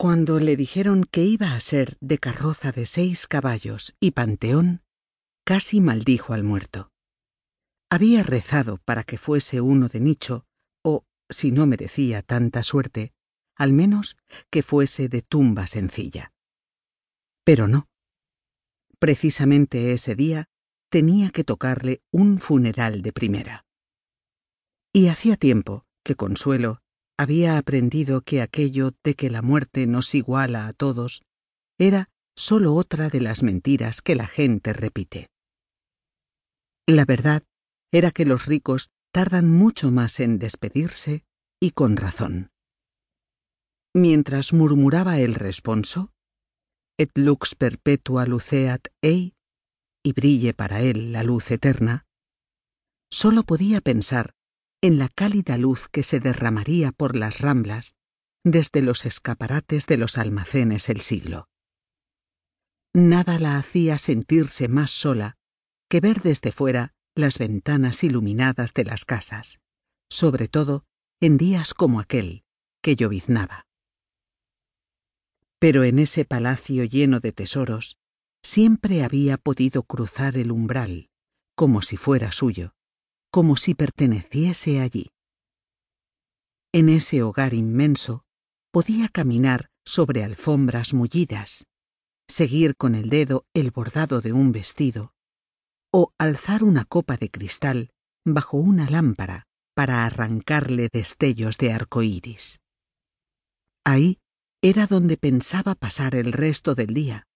Cuando le dijeron que iba a ser de carroza de seis caballos y panteón, casi maldijo al muerto. Había rezado para que fuese uno de nicho, o, si no merecía tanta suerte, al menos que fuese de tumba sencilla. Pero no. Precisamente ese día tenía que tocarle un funeral de primera. Y hacía tiempo que Consuelo había aprendido que aquello de que la muerte nos iguala a todos era sólo otra de las mentiras que la gente repite. La verdad era que los ricos tardan mucho más en despedirse y con razón. Mientras murmuraba el responso, et lux perpetua luceat ei, y brille para él la luz eterna, sólo podía pensar en la cálida luz que se derramaría por las ramblas desde los escaparates de los almacenes el siglo. Nada la hacía sentirse más sola que ver desde fuera las ventanas iluminadas de las casas, sobre todo en días como aquel, que lloviznaba. Pero en ese palacio lleno de tesoros, siempre había podido cruzar el umbral, como si fuera suyo, como si perteneciese allí. En ese hogar inmenso podía caminar sobre alfombras mullidas, seguir con el dedo el bordado de un vestido, o alzar una copa de cristal bajo una lámpara para arrancarle destellos de arco iris. Ahí era donde pensaba pasar el resto del día,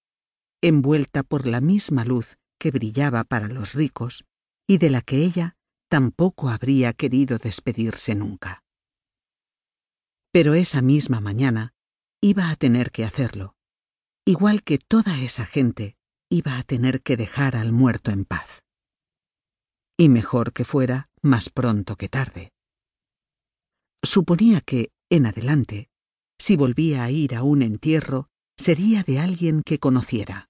envuelta por la misma luz que brillaba para los ricos y de la que ella tampoco habría querido despedirse nunca. Pero esa misma mañana iba a tener que hacerlo, igual que toda esa gente iba a tener que dejar al muerto en paz. Y mejor que fuera más pronto que tarde. Suponía que, en adelante, si volvía a ir a un entierro, sería de alguien que conociera.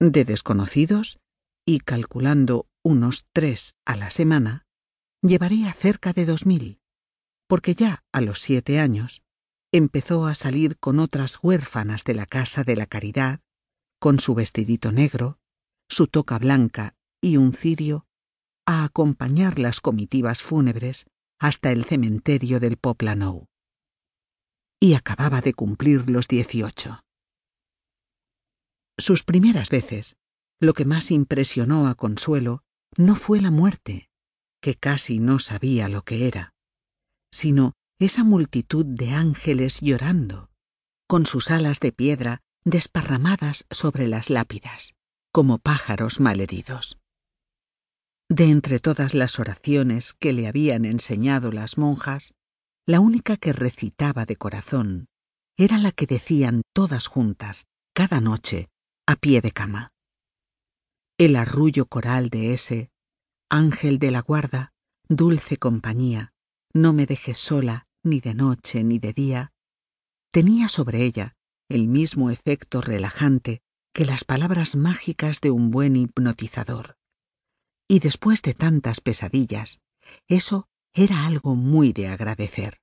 De desconocidos, y calculando unos tres a la semana, llevaría cerca de dos mil, porque ya a los siete años empezó a salir con otras huérfanas de la Casa de la Caridad con su vestidito negro, su toca blanca y un cirio, a acompañar las comitivas fúnebres hasta el cementerio del Poplanou. Y acababa de cumplir los dieciocho. Sus primeras veces, lo que más impresionó a Consuelo no fue la muerte, que casi no sabía lo que era, sino esa multitud de ángeles llorando, con sus alas de piedra desparramadas sobre las lápidas, como pájaros malheridos. De entre todas las oraciones que le habían enseñado las monjas, la única que recitaba de corazón era la que decían todas juntas, cada noche, a pie de cama. El arrullo coral de ese, Ángel de la guarda, dulce compañía, no me dejes sola ni de noche ni de día, tenía sobre ella el mismo efecto relajante que las palabras mágicas de un buen hipnotizador. Y después de tantas pesadillas, eso era algo muy de agradecer.